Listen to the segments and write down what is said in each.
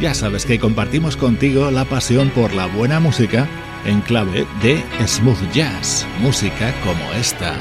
ya sabes que compartimos contigo la pasión por la buena música en clave de smooth jazz, música como esta.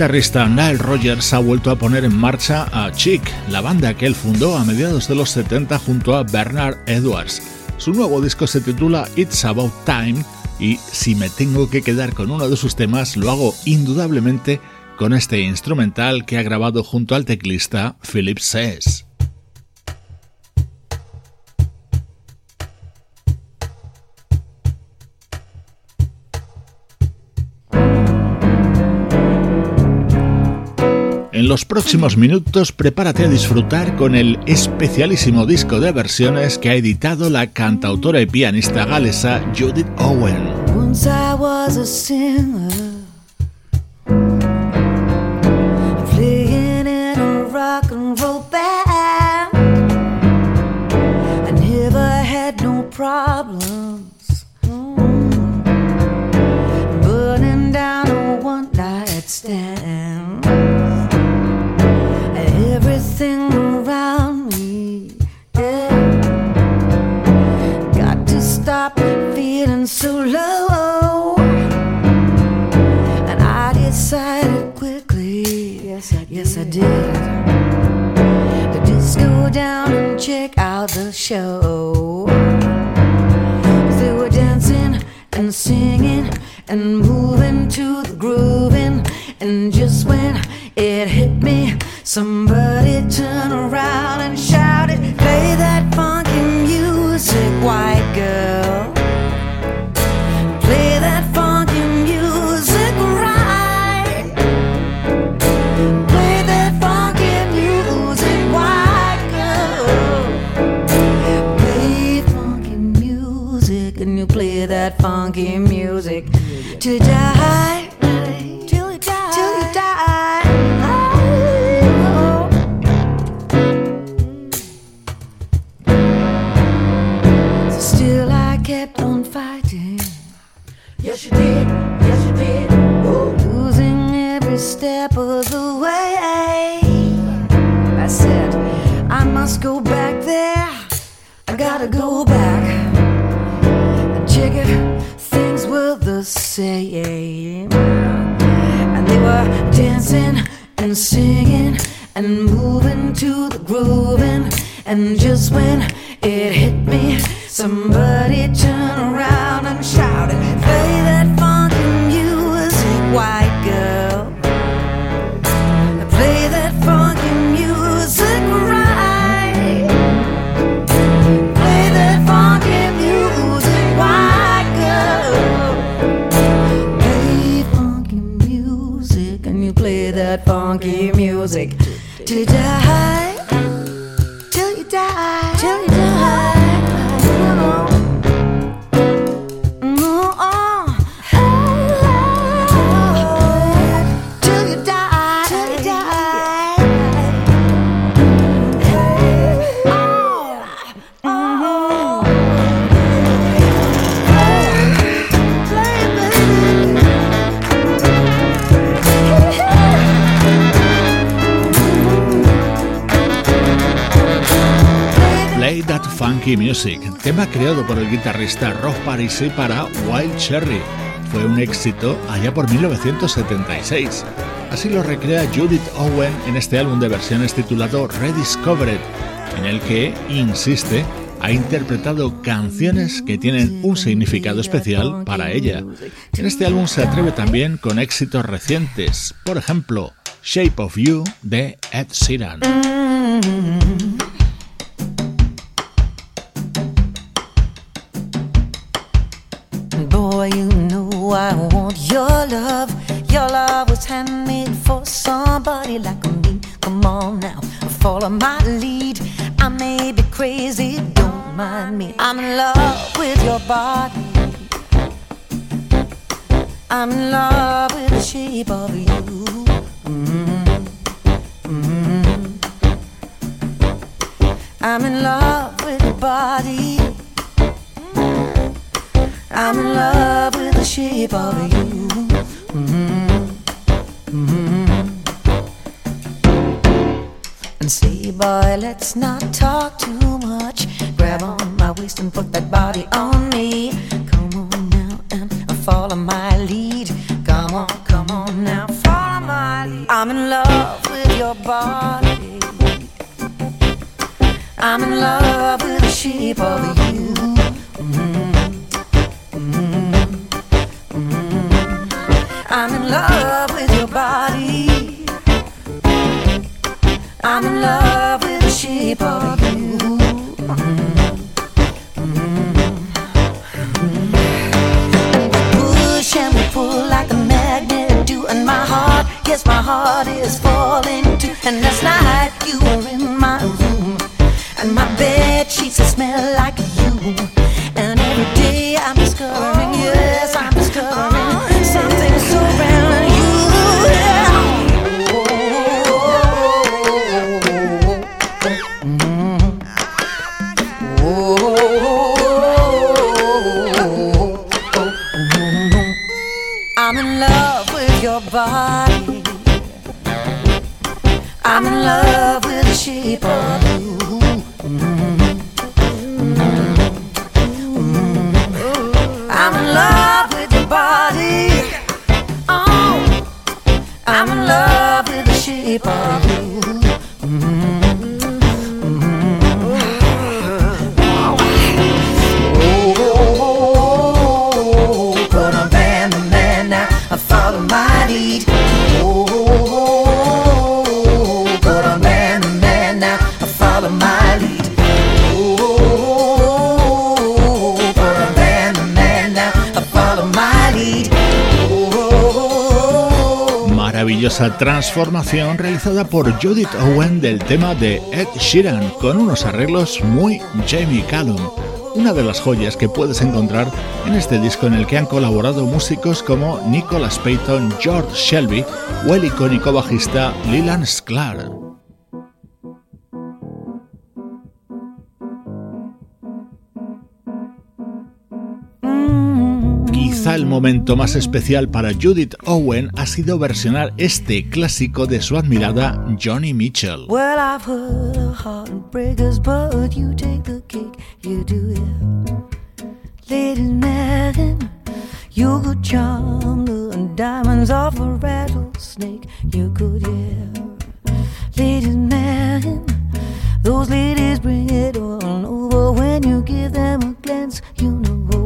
Guitarrista Nile Rogers ha vuelto a poner en marcha a Chic, la banda que él fundó a mediados de los 70 junto a Bernard Edwards. Su nuevo disco se titula It's About Time y si me tengo que quedar con uno de sus temas lo hago indudablemente con este instrumental que ha grabado junto al teclista Philip Sess. En los próximos minutos prepárate a disfrutar con el especialísimo disco de versiones que ha editado la cantautora y pianista galesa Judith Owen. nothing guitarrista Rob Parisi para Wild Cherry. Fue un éxito allá por 1976. Así lo recrea Judith Owen en este álbum de versiones titulado Rediscovered, en el que, insiste, ha interpretado canciones que tienen un significado especial para ella. En este álbum se atreve también con éxitos recientes, por ejemplo, Shape of You de Ed Sheeran. Want your love. Your love was handmade for somebody like me. Come on now, follow my lead. I may be crazy, don't mind me. I'm in love with your body. I'm in love with the shape of you. Mm, mm. I'm in love with your body. I'm in love with the shape of you. Mhm. Mhm. And say, boy, let's not talk too much. Grab on my waist and put that body on me. Come on now and follow my lead. Come on, come on now, follow my lead. I'm in love with your body. I'm in love with the shape of you. Love with your body. I'm in love with the shape of you. We push and we pull like a magnet do, and my heart, yes, my heart is falling transformación realizada por Judith Owen del tema de Ed Sheeran con unos arreglos muy Jamie Callum, una de las joyas que puedes encontrar en este disco en el que han colaborado músicos como Nicholas Payton, George Shelby o el icónico bajista Leland Sklar. El momento más especial para Judith Owen ha sido versionar este clásico de su admirada Johnny Mitchell. Well, I've heard of heartbreakers, but you take the cake, you do it. Ladies man, you could charm the diamonds off a rattlesnake, you could, yeah. Ladies man, those ladies bring it on over when you give them a glance, you know.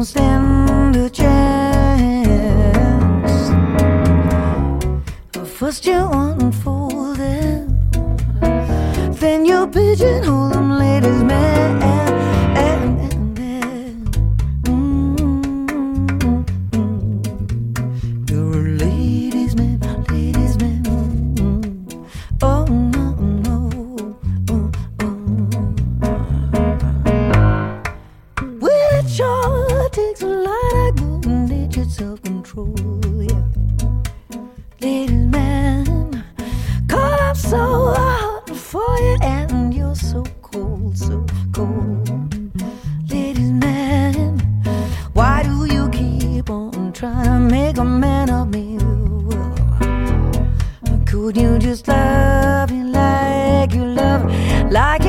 Don't stand a chance. First you unfold them, then you pigeonhole them, ladies, man. Could you just love me like you love, like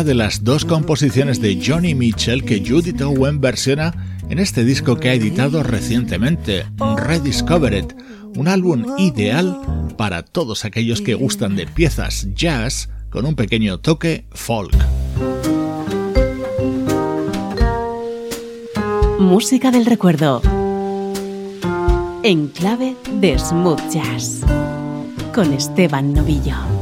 una de las dos composiciones de Johnny Mitchell que Judith Owen versiona en este disco que ha editado recientemente, Rediscovered, un álbum ideal para todos aquellos que gustan de piezas jazz con un pequeño toque folk. Música del recuerdo. En clave de smooth jazz. Con Esteban Novillo.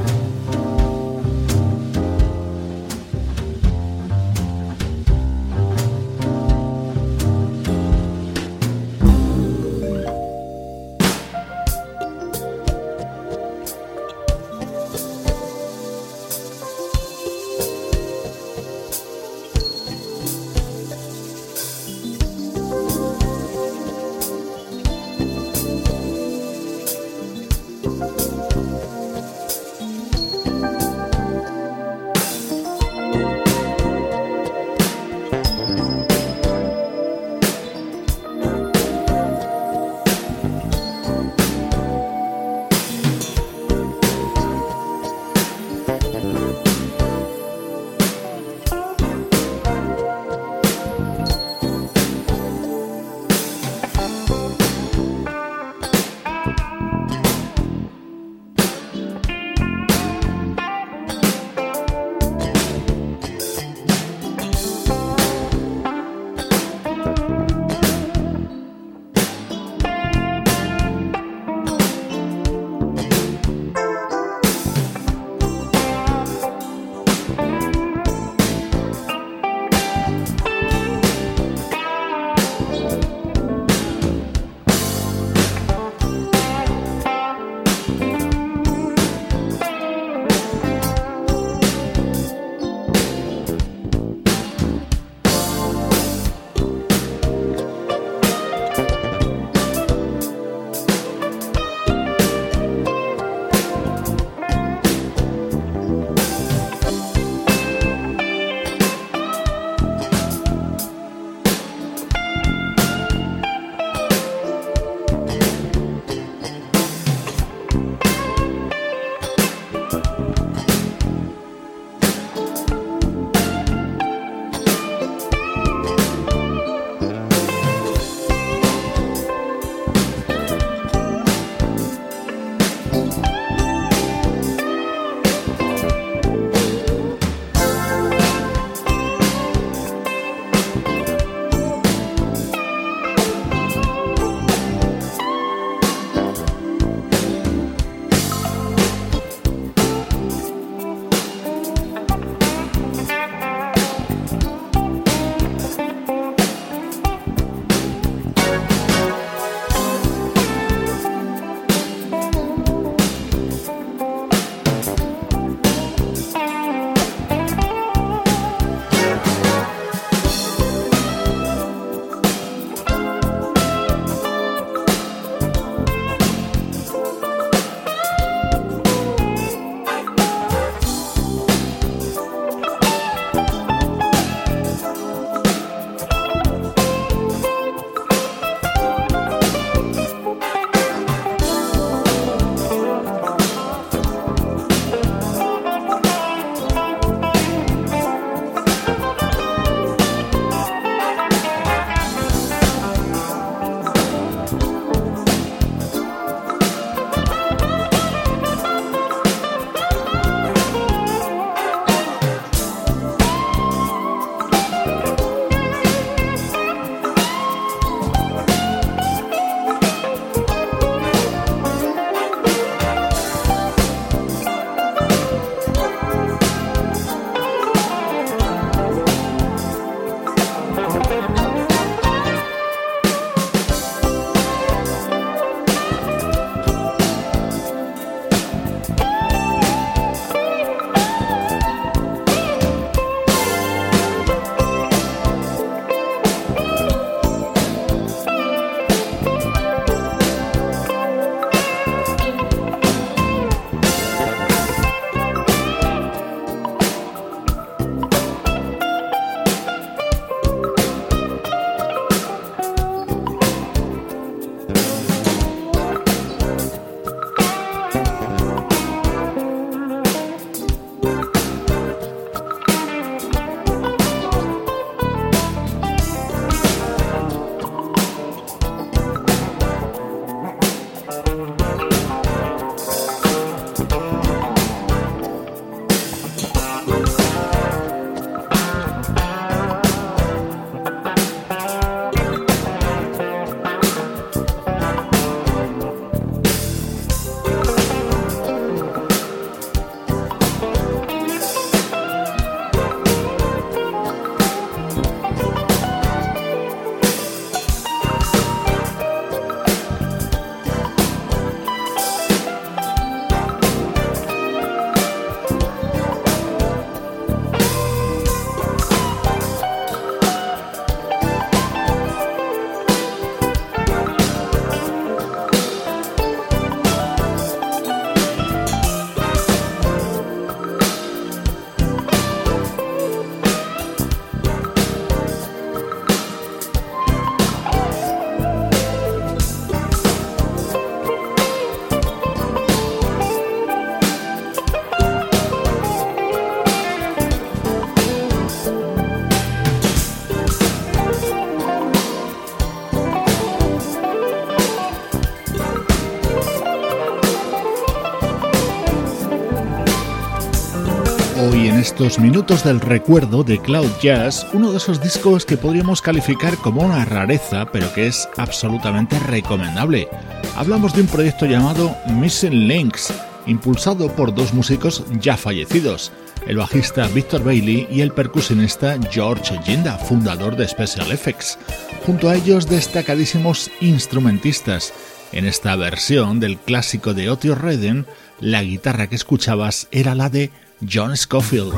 Minutos del recuerdo de Cloud Jazz uno de esos discos que podríamos calificar como una rareza, pero que es absolutamente recomendable. Hablamos de un proyecto llamado Missing Links, impulsado por dos músicos ya fallecidos, el bajista Victor Bailey y el percusionista George Ginda, fundador de Special Effects. Junto a ellos destacadísimos instrumentistas. En esta versión del clásico de Otis Redden, la guitarra que escuchabas era la de John Scofield.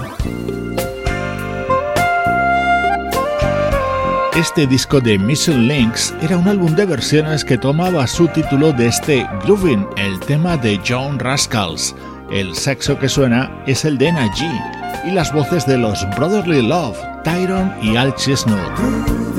Este disco de Mission Links era un álbum de versiones que tomaba su título de este Groovin, el tema de John Rascals. El saxo que suena es el de Naji y las voces de los Brotherly Love, Tyron y Al Chestnut.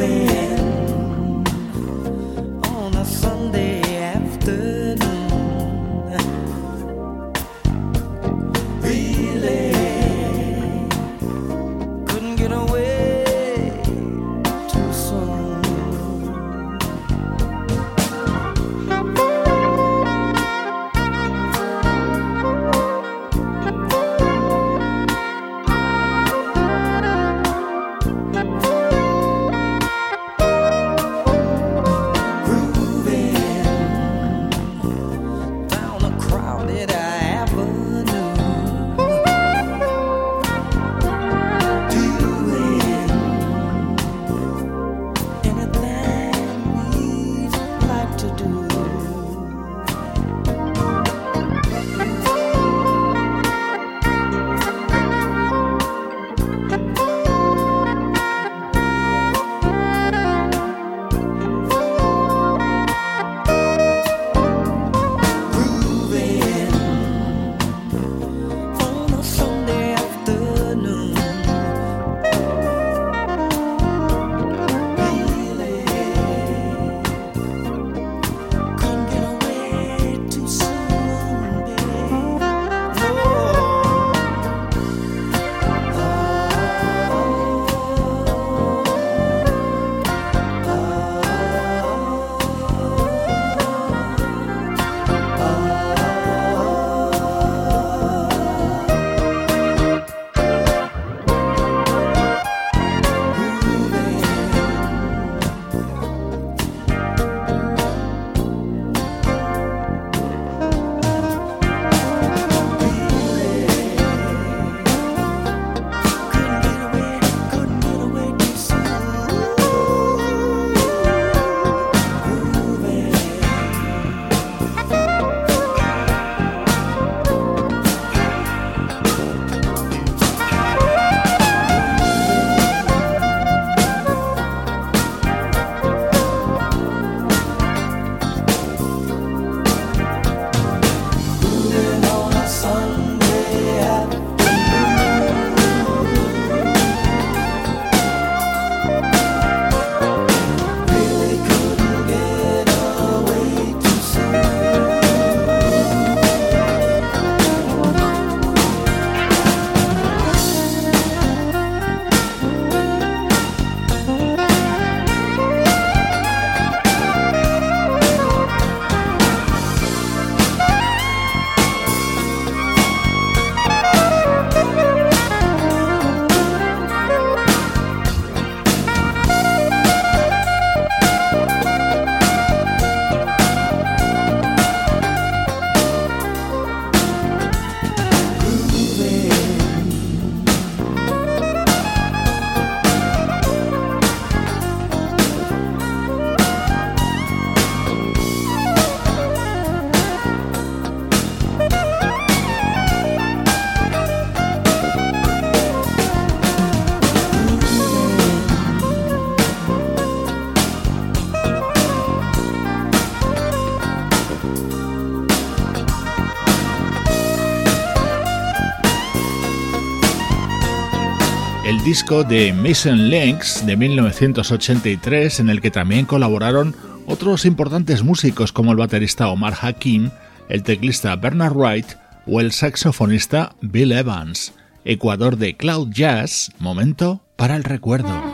Disco de Mason Links de 1983 en el que también colaboraron otros importantes músicos como el baterista Omar Hakim, el teclista Bernard Wright o el saxofonista Bill Evans. Ecuador de Cloud Jazz, momento para el recuerdo.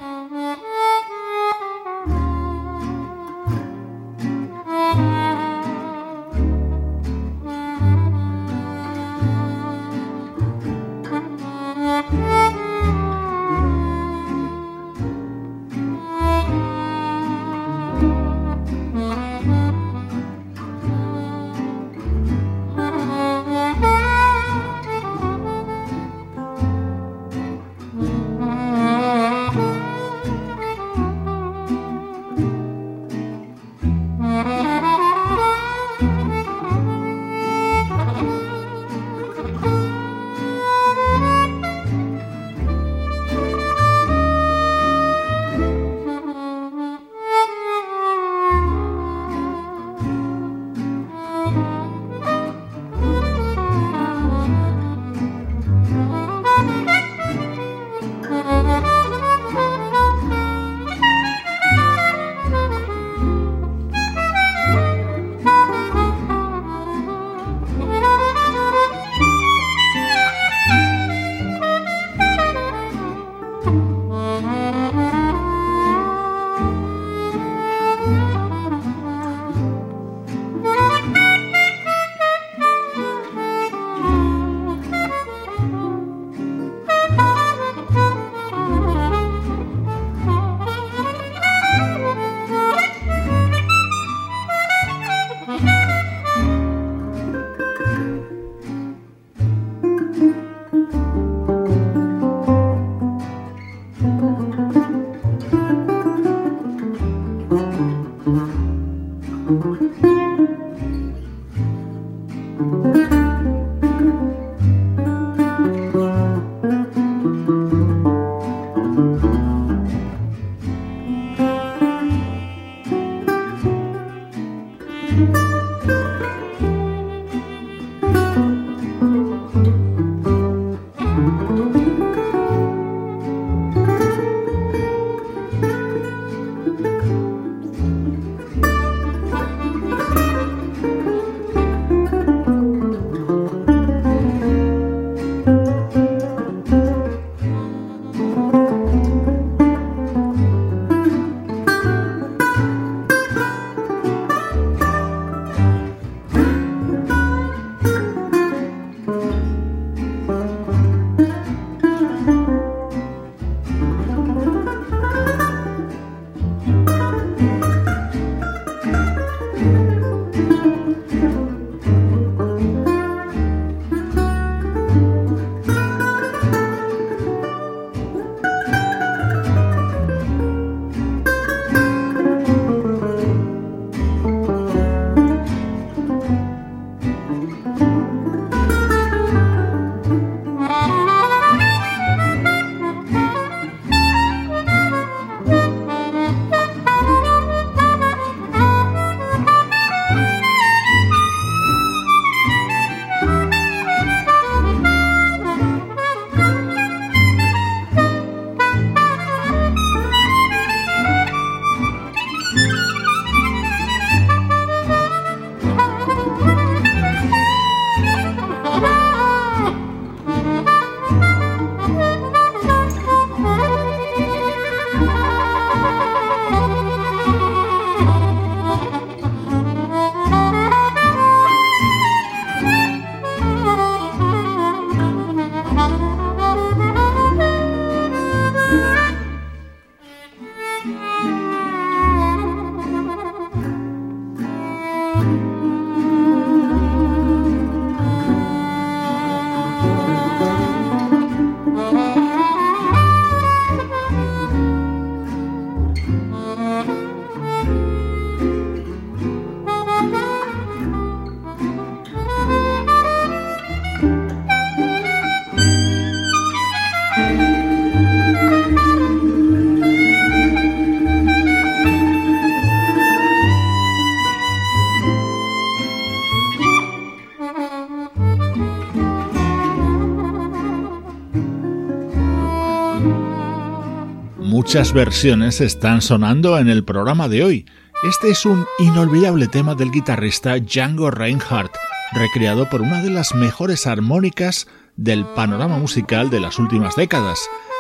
Muchas versiones están sonando en el programa de hoy. Este es un inolvidable tema del guitarrista Django Reinhardt, recreado por una de las mejores armónicas del panorama musical de las últimas décadas,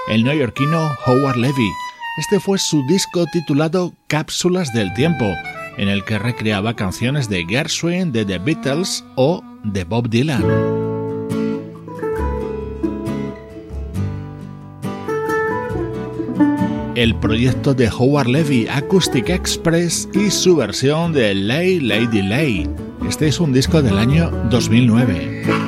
el neoyorquino Howard Levy. Este fue su disco titulado Cápsulas del Tiempo, en el que recreaba canciones de Gershwin, de The Beatles o de Bob Dylan. El proyecto de Howard Levy Acoustic Express y su versión de Lay Lady Lay. Este es un disco del año 2009.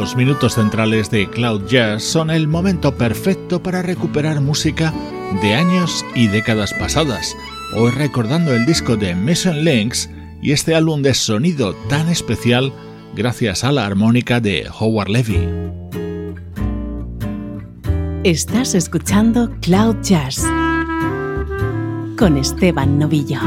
Los minutos centrales de Cloud Jazz son el momento perfecto para recuperar música de años y décadas pasadas, hoy recordando el disco de Mission Links y este álbum de sonido tan especial gracias a la armónica de Howard Levy. Estás escuchando Cloud Jazz con Esteban Novillo.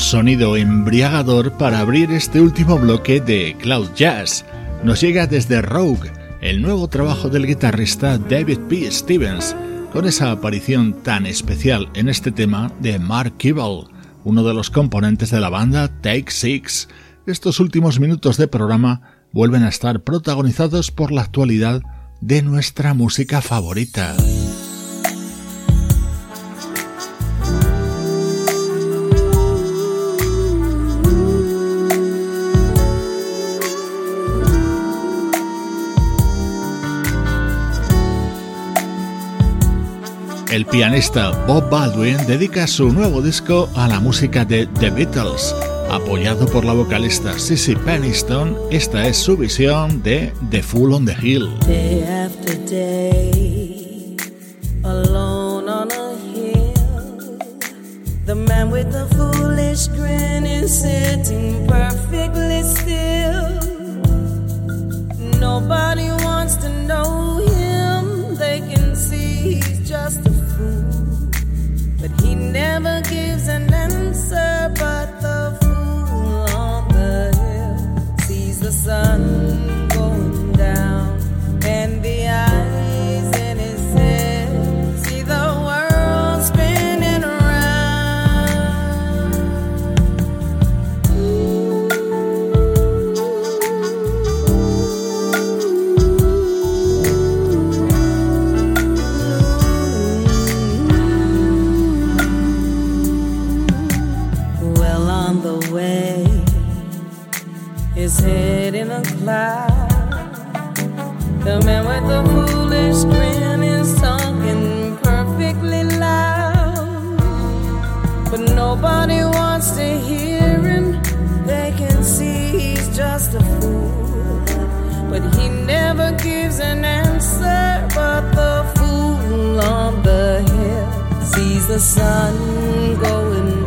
Sonido embriagador para abrir este último bloque de Cloud Jazz. Nos llega desde Rogue, el nuevo trabajo del guitarrista David P. Stevens, con esa aparición tan especial en este tema de Mark Kibble, uno de los componentes de la banda Take Six. Estos últimos minutos de programa vuelven a estar protagonizados por la actualidad de nuestra música favorita. El pianista Bob Baldwin dedica su nuevo disco a la música de The Beatles. Apoyado por la vocalista Sissy Peniston, esta es su visión de The Fool on the Hill. Day after day, alone on a hill, the man with the foolish grin is sitting perfectly never gives an answer. But the food on the hill sees the sun The man with the foolish grin is talking perfectly loud. But nobody wants to hear him. They can see he's just a fool. But he never gives an answer. But the fool on the hill sees the sun going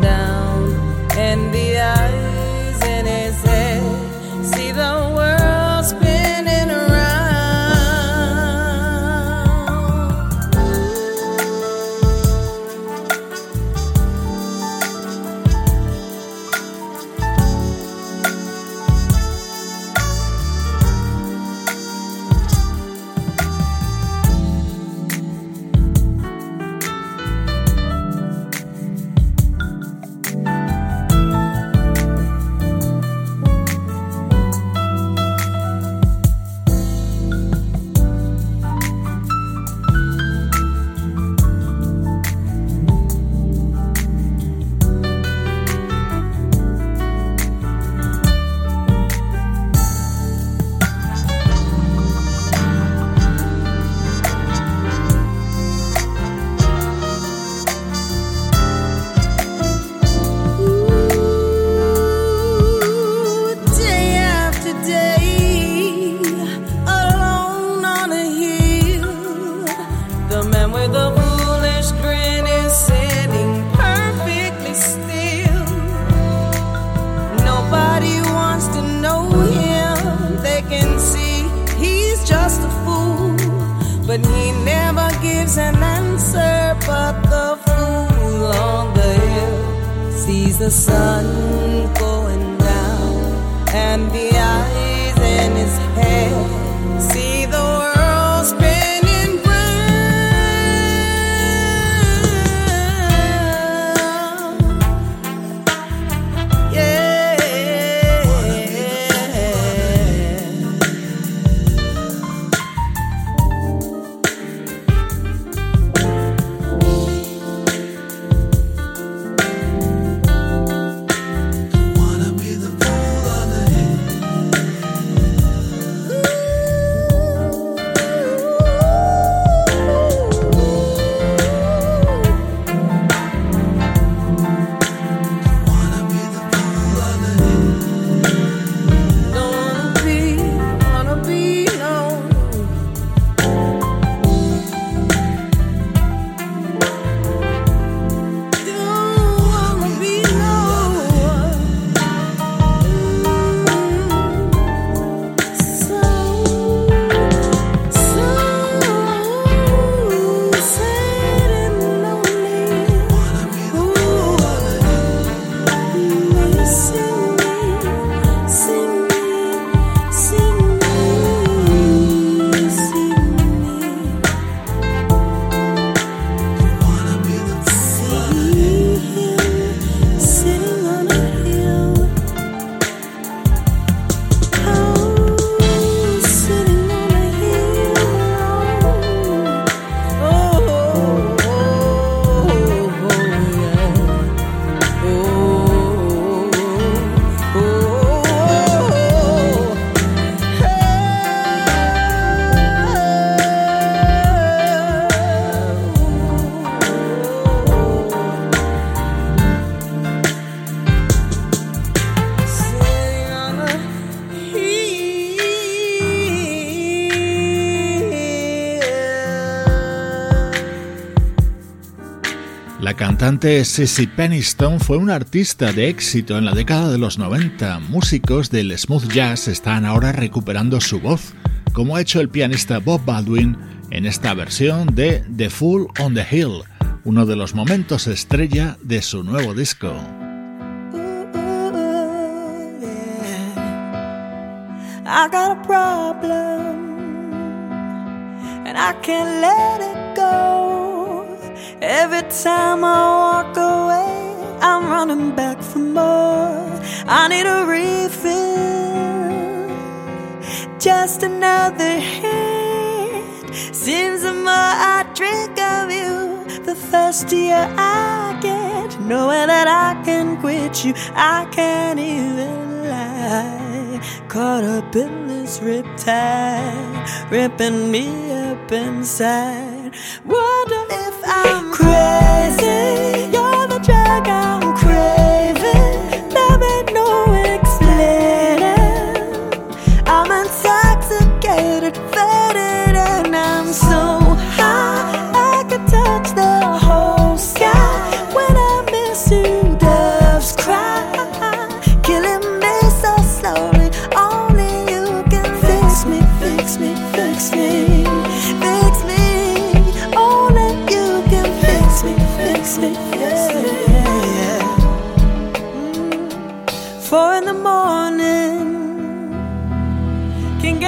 just a fool, but he never gives an answer. But the fool on the hill sees the sun going down and the eyes in his head Sissy Peniston fue una artista de éxito en la década de los 90. Músicos del smooth jazz están ahora recuperando su voz, como ha hecho el pianista Bob Baldwin en esta versión de The Fool on the Hill, uno de los momentos estrella de su nuevo disco. A problem and I let it go. Every time I walk away, I'm running back for more. I need a refill, just another hit. Seems the more I drink of you, the thirstier I get. Knowing that I can quit you, I can't even lie caught up in this riptide, ripping me up inside. Crazy. You're the drug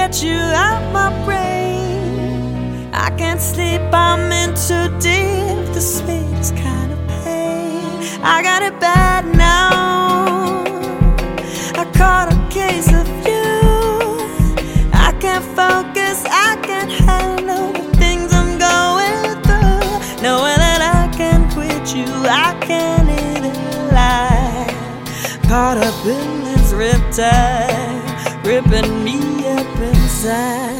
get you out my brain. I can't sleep, I'm in too deep. The sweetest kind of pain. I got it bad now. I caught a case of you. I can't focus, I can't handle the things I'm going through. Knowing that I can't quit you, I can't even lie. Caught up in this riptide, ripping me side.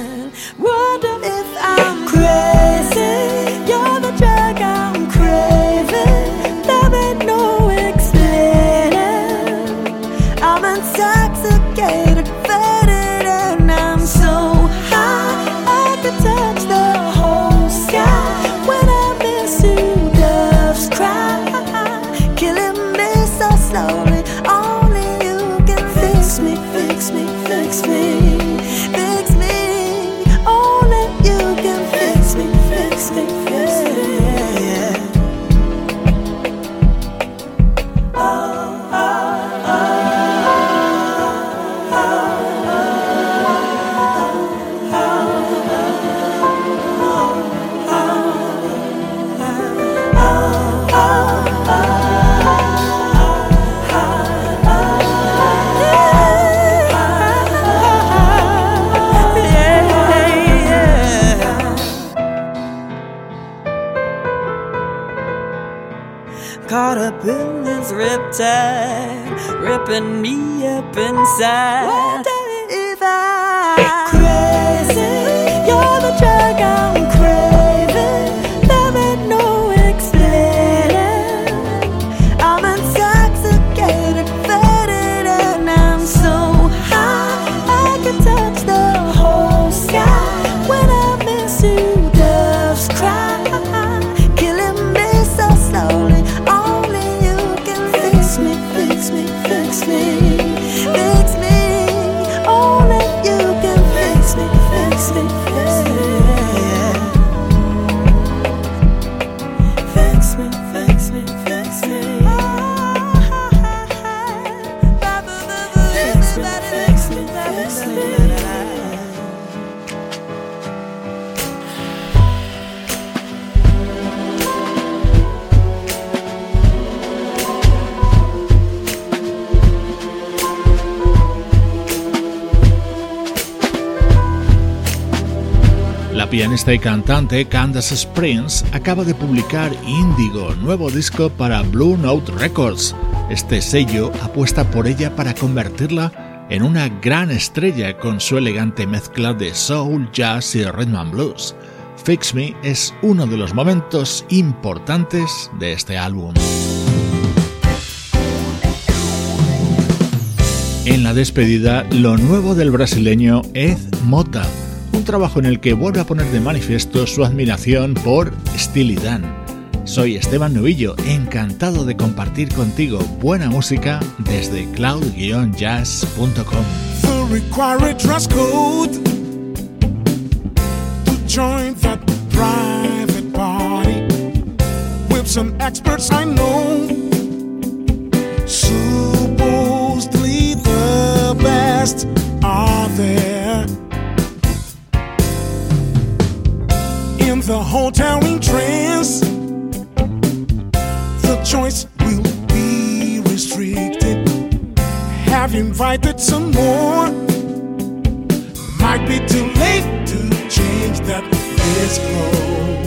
Caught up in this riptide, ripping me up inside. Pianista y cantante Candace Springs acaba de publicar Indigo, nuevo disco para Blue Note Records. Este sello apuesta por ella para convertirla en una gran estrella con su elegante mezcla de soul, jazz y rhythm blues. Fix Me es uno de los momentos importantes de este álbum. En la despedida, lo nuevo del brasileño Ed Mota, trabajo en el que vuelve a poner de manifiesto su admiración por Steely Dan. Soy Esteban Novillo, encantado de compartir contigo buena música desde cloud-jazz.com. The hotel in trance The choice will be restricted. Have invited some more. Might be too late to change that list closed.